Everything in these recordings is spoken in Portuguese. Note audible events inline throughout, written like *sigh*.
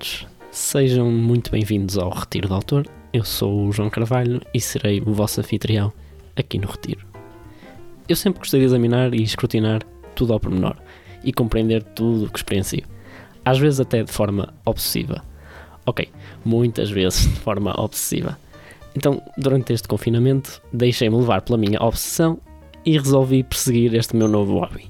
Todos, sejam muito bem-vindos ao Retiro do Autor. Eu sou o João Carvalho e serei o vosso anfitrião aqui no Retiro. Eu sempre gostei de examinar e escrutinar tudo ao pormenor e compreender tudo o que experiencio, às vezes até de forma obsessiva. Ok, muitas vezes de forma obsessiva. Então, durante este confinamento, deixei-me levar pela minha obsessão e resolvi perseguir este meu novo hobby.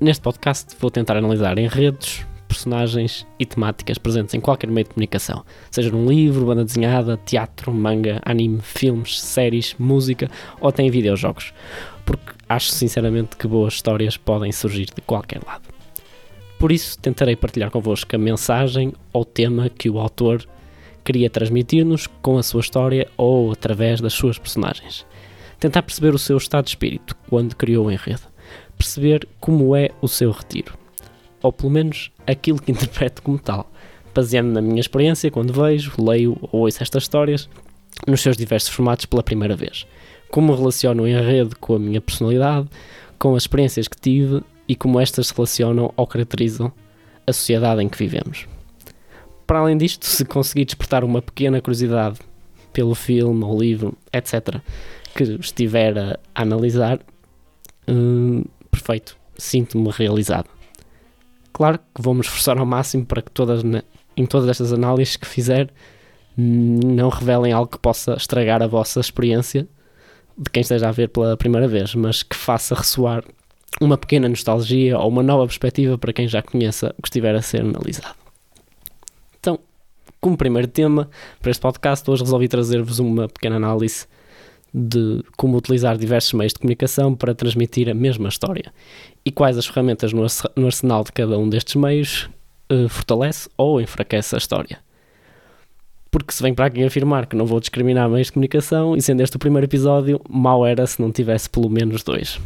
Neste podcast vou tentar analisar enredos, personagens e temáticas presentes em qualquer meio de comunicação, seja num livro, banda desenhada, teatro, manga, anime, filmes, séries, música ou até em videojogos, porque acho sinceramente que boas histórias podem surgir de qualquer lado. Por isso, tentarei partilhar convosco a mensagem ou tema que o autor queria transmitir-nos com a sua história ou através das suas personagens. Tentar perceber o seu estado de espírito quando criou o enredo. Perceber como é o seu retiro ou pelo menos aquilo que *laughs* interpreto como tal, baseando na minha experiência quando vejo, leio ou ouço estas histórias nos seus diversos formatos pela primeira vez. Como relaciono o enredo com a minha personalidade, com as experiências que tive e como estas se relacionam ou caracterizam a sociedade em que vivemos. Para além disto, se conseguir despertar uma pequena curiosidade pelo filme ou livro, etc., que estiver a analisar, hum, perfeito, sinto-me realizado. Claro que vou me esforçar ao máximo para que todas, em todas estas análises que fizer não revelem algo que possa estragar a vossa experiência de quem esteja a ver pela primeira vez, mas que faça ressoar uma pequena nostalgia ou uma nova perspectiva para quem já conheça o que estiver a ser analisado. Então, como primeiro tema para este podcast, hoje resolvi trazer-vos uma pequena análise de como utilizar diversos meios de comunicação para transmitir a mesma história e quais as ferramentas no arsenal de cada um destes meios uh, fortalece ou enfraquece a história. Porque se vem para aqui afirmar que não vou discriminar meios de comunicação, e sendo este o primeiro episódio, mal era se não tivesse pelo menos dois.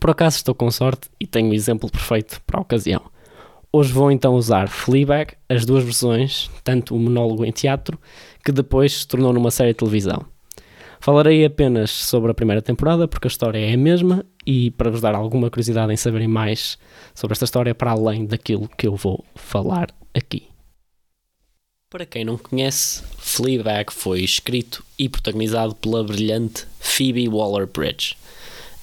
Por acaso estou com sorte e tenho o um exemplo perfeito para a ocasião. Hoje vou então usar Fleabag, as duas versões, tanto o monólogo em teatro, que depois se tornou numa série de televisão. Falarei apenas sobre a primeira temporada, porque a história é a mesma e para vos dar alguma curiosidade em saberem mais sobre esta história, para além daquilo que eu vou falar aqui. Para quem não conhece, Fleabag foi escrito e protagonizado pela brilhante Phoebe Waller-Bridge.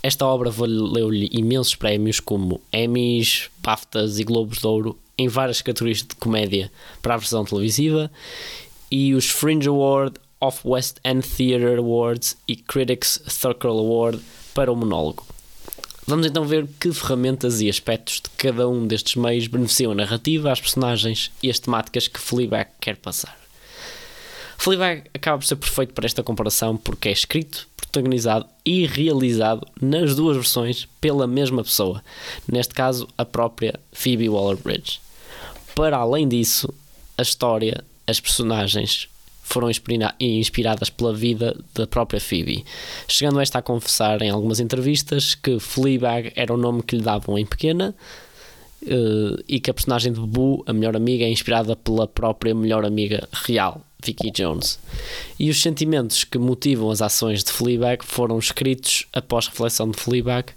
Esta obra valeu-lhe imensos prémios como Emmys, BAFTAs e Globos de Ouro em várias categorias de comédia para a versão televisiva e os Fringe Award, of West End Theatre Awards e Critics Circle Award para o monólogo. Vamos então ver que ferramentas e aspectos de cada um destes meios beneficiam a narrativa, as personagens e as temáticas que Fleabag quer passar. Fleabag acaba por ser perfeito para esta comparação porque é escrito, protagonizado e realizado nas duas versões pela mesma pessoa, neste caso a própria Phoebe Waller-Bridge. Para além disso, a história, as personagens, foram inspiradas pela vida da própria Phoebe, chegando esta a confessar em algumas entrevistas que Fleabag era o nome que lhe davam em pequena uh, e que a personagem de Boo, a melhor amiga, é inspirada pela própria melhor amiga real, Vicky Jones. E os sentimentos que motivam as ações de Fleabag foram escritos após reflexão de Fleabag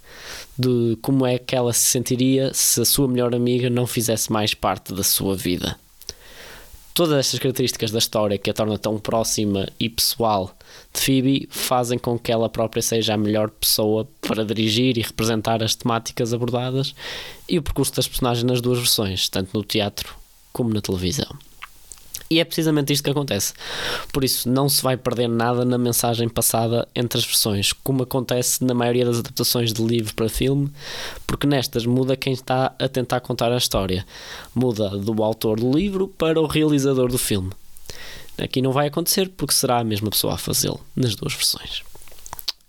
de como é que ela se sentiria se a sua melhor amiga não fizesse mais parte da sua vida todas estas características da história que a torna tão próxima e pessoal de Phoebe fazem com que ela própria seja a melhor pessoa para dirigir e representar as temáticas abordadas e o percurso das personagens nas duas versões, tanto no teatro como na televisão. E é precisamente isto que acontece. Por isso, não se vai perder nada na mensagem passada entre as versões, como acontece na maioria das adaptações de livro para filme, porque nestas muda quem está a tentar contar a história. Muda do autor do livro para o realizador do filme. Aqui não vai acontecer porque será a mesma pessoa a fazê-lo, nas duas versões.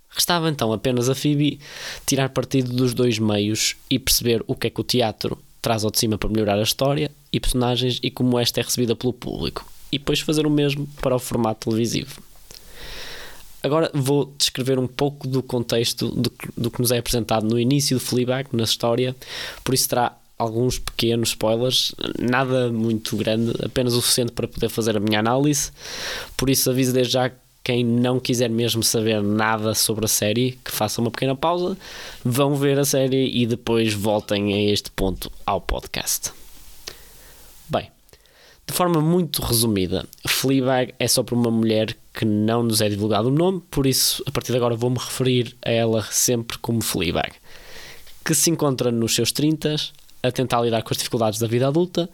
Restava então apenas a Phoebe tirar partido dos dois meios e perceber o que é que o teatro traz ao de cima para melhorar a história e personagens e como esta é recebida pelo público, e depois fazer o mesmo para o formato televisivo. Agora vou descrever um pouco do contexto do, do que nos é apresentado no início do Fleabag, na história, por isso terá alguns pequenos spoilers, nada muito grande, apenas o suficiente para poder fazer a minha análise. Por isso aviso desde já quem não quiser mesmo saber nada sobre a série, que faça uma pequena pausa, vão ver a série e depois voltem a este ponto ao podcast. Bem, De forma muito resumida, Fleabag é sobre uma mulher que não nos é divulgado o nome, por isso, a partir de agora, vou-me referir a ela sempre como Fleabag, que se encontra nos seus 30 a tentar lidar com as dificuldades da vida adulta,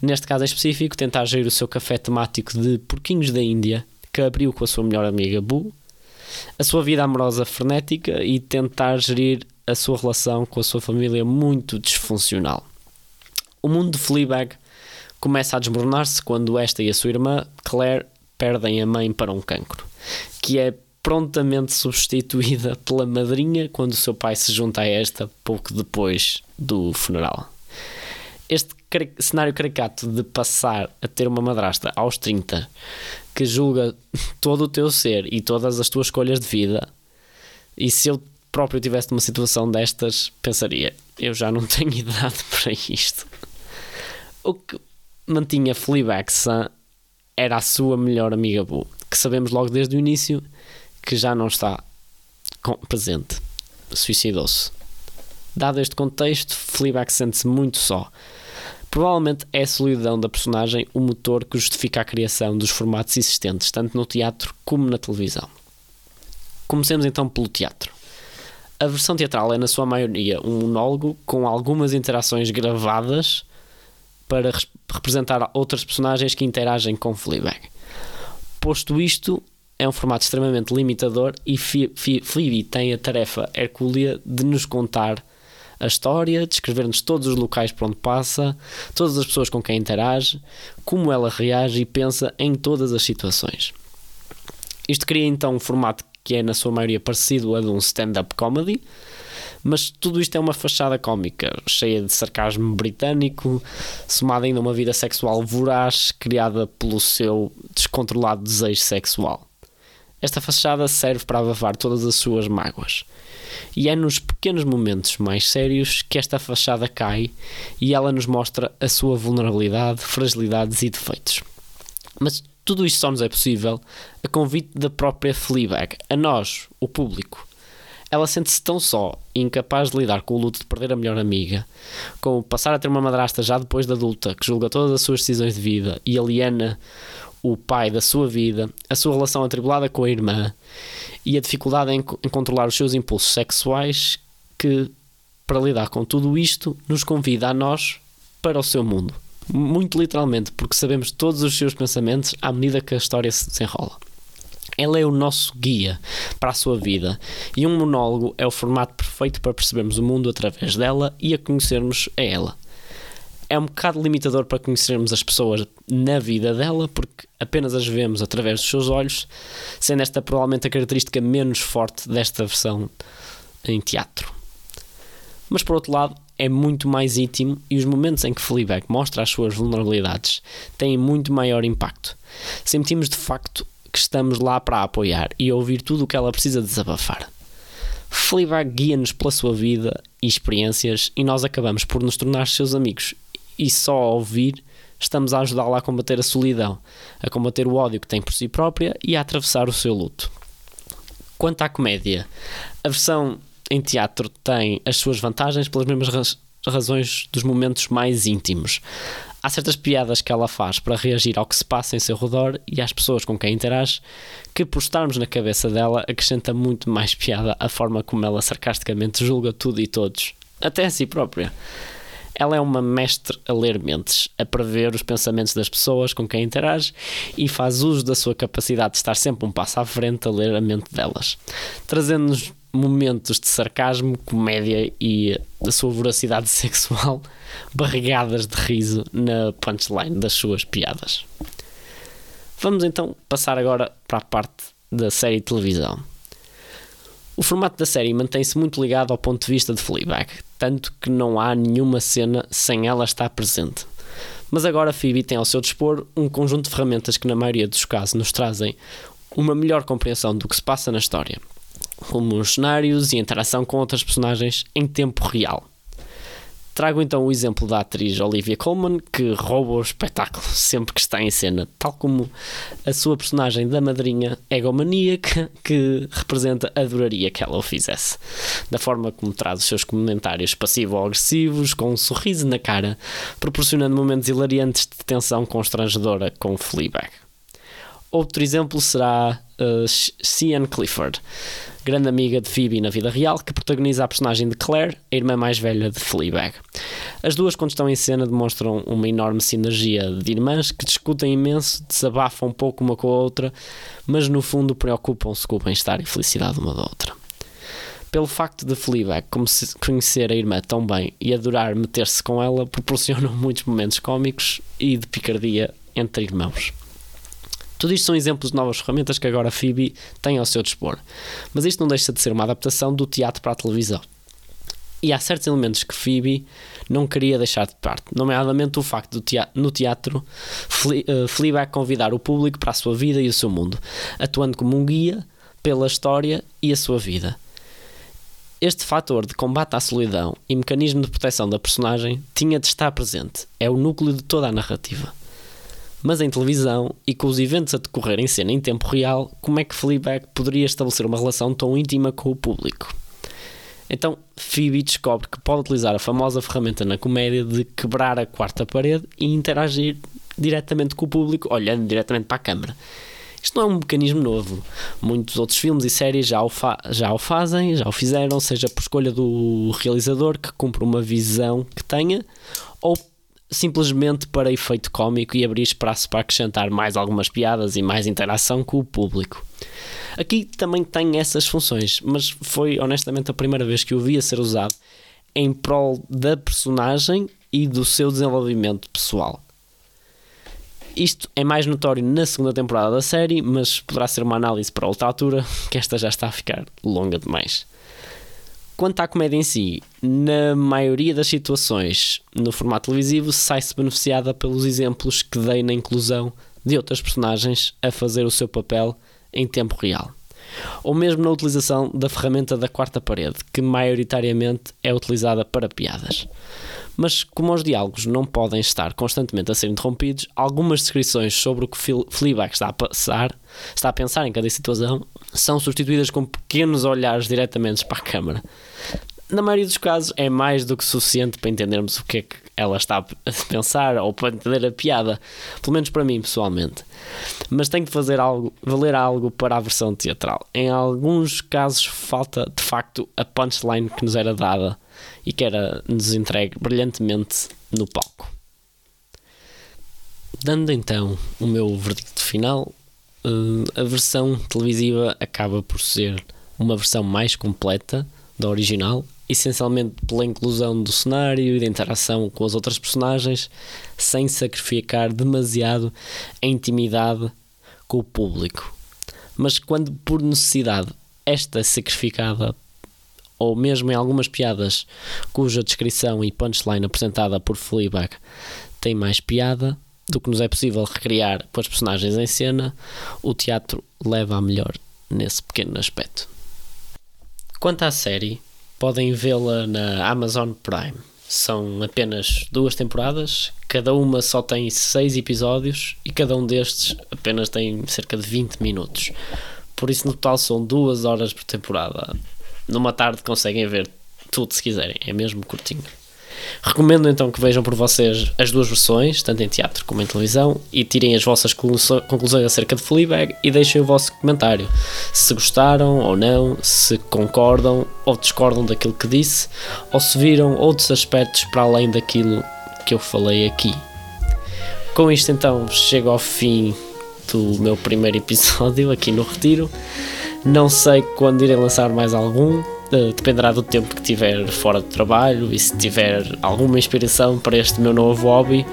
neste caso em específico, tentar gerir o seu café temático de porquinhos da Índia, que abriu com a sua melhor amiga Boo, a sua vida amorosa frenética e tentar gerir a sua relação com a sua família muito disfuncional. O mundo de Fleabag começa a desmoronar-se quando esta e a sua irmã, Claire, perdem a mãe para um cancro, que é prontamente substituída pela madrinha quando o seu pai se junta a esta pouco depois do funeral. Este cenário caricato de passar a ter uma madrasta aos 30 que julga *laughs* todo o teu ser e todas as tuas escolhas de vida, e se eu próprio tivesse numa situação destas, pensaria: eu já não *laughs* tenho idade para isto. O que mantinha Fleabag era a sua melhor amiga Boo, que sabemos logo desde o início que já não está presente. Suicidou-se. Dado este contexto, Fleabag sente-se muito só. Provavelmente é a solidão da personagem o motor que justifica a criação dos formatos existentes, tanto no teatro como na televisão. Comecemos então pelo teatro. A versão teatral é, na sua maioria, um monólogo com algumas interações gravadas para representar outras personagens que interagem com Fleabag. Posto isto, é um formato extremamente limitador e Phoebe tem a tarefa hercúlea de nos contar a história, descrever-nos todos os locais por onde passa, todas as pessoas com quem interage, como ela reage e pensa em todas as situações. Isto cria então um formato que é na sua maioria parecido a de um stand-up comedy, mas tudo isto é uma fachada cómica, cheia de sarcasmo britânico, somada ainda a uma vida sexual voraz criada pelo seu descontrolado desejo sexual. Esta fachada serve para abafar todas as suas mágoas. E é nos pequenos momentos mais sérios que esta fachada cai e ela nos mostra a sua vulnerabilidade, fragilidades e defeitos. Mas tudo isto só nos é possível a convite da própria Fleabag, a nós, o público. Ela sente-se tão só e incapaz de lidar com o luto de perder a melhor amiga, com passar a ter uma madrasta já depois de adulta que julga todas as suas decisões de vida e aliena o pai da sua vida, a sua relação atribulada com a irmã e a dificuldade em, em controlar os seus impulsos sexuais que, para lidar com tudo isto, nos convida a nós para o seu mundo. Muito literalmente, porque sabemos todos os seus pensamentos à medida que a história se desenrola. Ela é o nosso guia para a sua vida e um monólogo é o formato perfeito para percebermos o mundo através dela e a conhecermos a ela é um bocado limitador para conhecermos as pessoas na vida dela, porque apenas as vemos através dos seus olhos, sendo esta provavelmente a característica menos forte desta versão em teatro. Mas por outro lado, é muito mais íntimo e os momentos em que Fleabag mostra as suas vulnerabilidades têm muito maior impacto. Sentimos de facto que estamos lá para a apoiar e ouvir tudo o que ela precisa desabafar. Fleabag guia-nos pela sua vida e experiências e nós acabamos por nos tornar seus amigos e só a ouvir estamos a ajudá-la a combater a solidão, a combater o ódio que tem por si própria e a atravessar o seu luto. Quanto à comédia, a versão em teatro tem as suas vantagens pelas mesmas raz razões dos momentos mais íntimos. Há certas piadas que ela faz para reagir ao que se passa em seu redor e às pessoas com quem interage, que por estarmos na cabeça dela acrescenta muito mais piada à forma como ela sarcasticamente julga tudo e todos, até a si própria. Ela é uma mestre a ler mentes, a prever os pensamentos das pessoas com quem interage e faz uso da sua capacidade de estar sempre um passo à frente a ler a mente delas, trazendo-nos momentos de sarcasmo, comédia e da sua voracidade *laughs* sexual barrigadas de riso na punchline das suas piadas. Vamos então passar agora para a parte da série televisão. O formato da série mantém-se muito ligado ao ponto de vista de Fleabag, tanto que não há nenhuma cena sem ela estar presente. Mas agora Phoebe tem ao seu dispor um conjunto de ferramentas que, na maioria dos casos, nos trazem uma melhor compreensão do que se passa na história, como os cenários e a interação com outras personagens em tempo real. Trago então o exemplo da atriz Olivia Colman, que rouba o espetáculo *laughs* sempre que está em cena, tal como a sua personagem da madrinha egomaníaca, que representa adoraria que ela o fizesse. Da forma como traz os seus comentários passivo-agressivos, com um sorriso na cara, proporcionando momentos hilariantes de tensão constrangedora com Fleabag. Outro exemplo será uh, Cian Clifford, grande amiga de Phoebe na vida real, que protagoniza a personagem de Claire, a irmã mais velha de Fleabag. As duas, quando estão em cena, demonstram uma enorme sinergia de irmãs que discutem imenso, desabafam um pouco uma com a outra, mas no fundo preocupam-se com o bem-estar e felicidade uma da outra. Pelo facto de Fleabag conhecer a irmã tão bem e adorar meter-se com ela, proporcionam *laughs* muitos momentos cómicos e de picardia entre irmãos. Tudo isto são exemplos de novas ferramentas que agora a Phoebe tem ao seu dispor. Mas isto não deixa de ser uma adaptação do teatro para a televisão. E há certos elementos que Phoebe não queria deixar de parte, nomeadamente o facto de teatro, no teatro eh, Fleabag convidar o público para a sua vida e o seu mundo, atuando como um guia pela história e a sua vida. Este fator de combate à solidão e mecanismo de proteção da personagem tinha de estar presente, é o núcleo de toda a narrativa. Mas em televisão e com os eventos a decorrer em cena em tempo real, como é que Fleabag poderia estabelecer uma relação tão íntima com o público? Então, Phoebe descobre que pode utilizar a famosa ferramenta na comédia de quebrar a quarta parede e interagir diretamente com o público, olhando diretamente para a câmara. Isto não é um mecanismo novo. Muitos outros filmes e séries já o, já o fazem, já o fizeram, seja por escolha do realizador que cumpre uma visão que tenha, ou simplesmente para efeito cómico e abrir espaço para acrescentar mais algumas piadas e mais interação com o público. Aqui também tem essas funções, mas foi honestamente a primeira vez que o vi a ser usado em prol da personagem e do seu desenvolvimento pessoal. Isto é mais notório na segunda temporada da série, mas poderá ser uma análise para outra altura, *laughs* que esta já está a ficar longa demais. Quanto à comédia em si, na maioria das situações no formato televisivo, sai-se beneficiada pelos exemplos que dei na inclusão de outras personagens a fazer o seu papel em tempo real. Ou mesmo na utilização da ferramenta da quarta parede, que maioritariamente é utilizada para piadas. Mas como os diálogos não podem estar constantemente a ser interrompidos, algumas descrições sobre o que Fleabag está a passar, está a pensar em cada situação, são substituídas com pequenos olhares diretamente para a câmara. Na maioria dos casos é mais do que suficiente para entendermos o que é que ela está a *laughs* pensar ou para entender a piada, pelo menos para mim pessoalmente. Mas tem que fazer algo, valer algo para a versão teatral. Em alguns casos falta de facto a punchline que nos era dada e que era nos entregue brilhantemente no palco. Dando então o meu verdicto final, eh, a versão televisiva acaba por ser uma versão mais completa da original, essencialmente pela inclusão do cenário e da interação com as outras personagens, sem sacrificar demasiado a intimidade com o público. Mas quando por necessidade esta é sacrificada ou mesmo em algumas piadas cuja descrição e punchline apresentada por Fleabag tem mais piada do que nos é possível recriar com as personagens em cena, o teatro leva a melhor nesse pequeno aspecto. Quanto à série, podem vê-la na Amazon Prime. São apenas duas temporadas, cada uma só tem seis episódios e cada um destes apenas tem cerca de 20 minutos. Por isso, no total, são duas horas por temporada numa tarde conseguem ver tudo se quiserem, é mesmo curtinho. Recomendo então que vejam por vocês as duas versões, tanto em teatro como em televisão, e tirem as vossas conclusões acerca de Fleabag e deixem o vosso comentário. Se gostaram ou não, se concordam ou discordam daquilo que disse, ou se viram outros aspectos para além daquilo que eu falei aqui. Com isto então chego ao fim do meu primeiro episódio aqui no Retiro. Não sei quando irei lançar mais algum, uh, dependerá do tempo que tiver fora de trabalho e se tiver alguma inspiração para este meu novo hobby,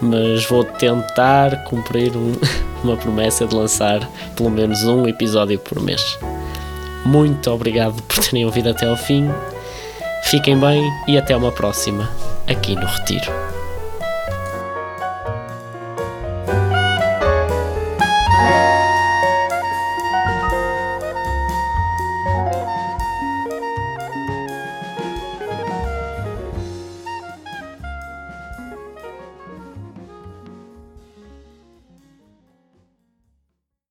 mas vou tentar cumprir um, *laughs* uma promessa de lançar pelo menos um episódio por mês. Muito obrigado por terem ouvido até ao fim. Fiquem bem e até uma próxima aqui no Retiro.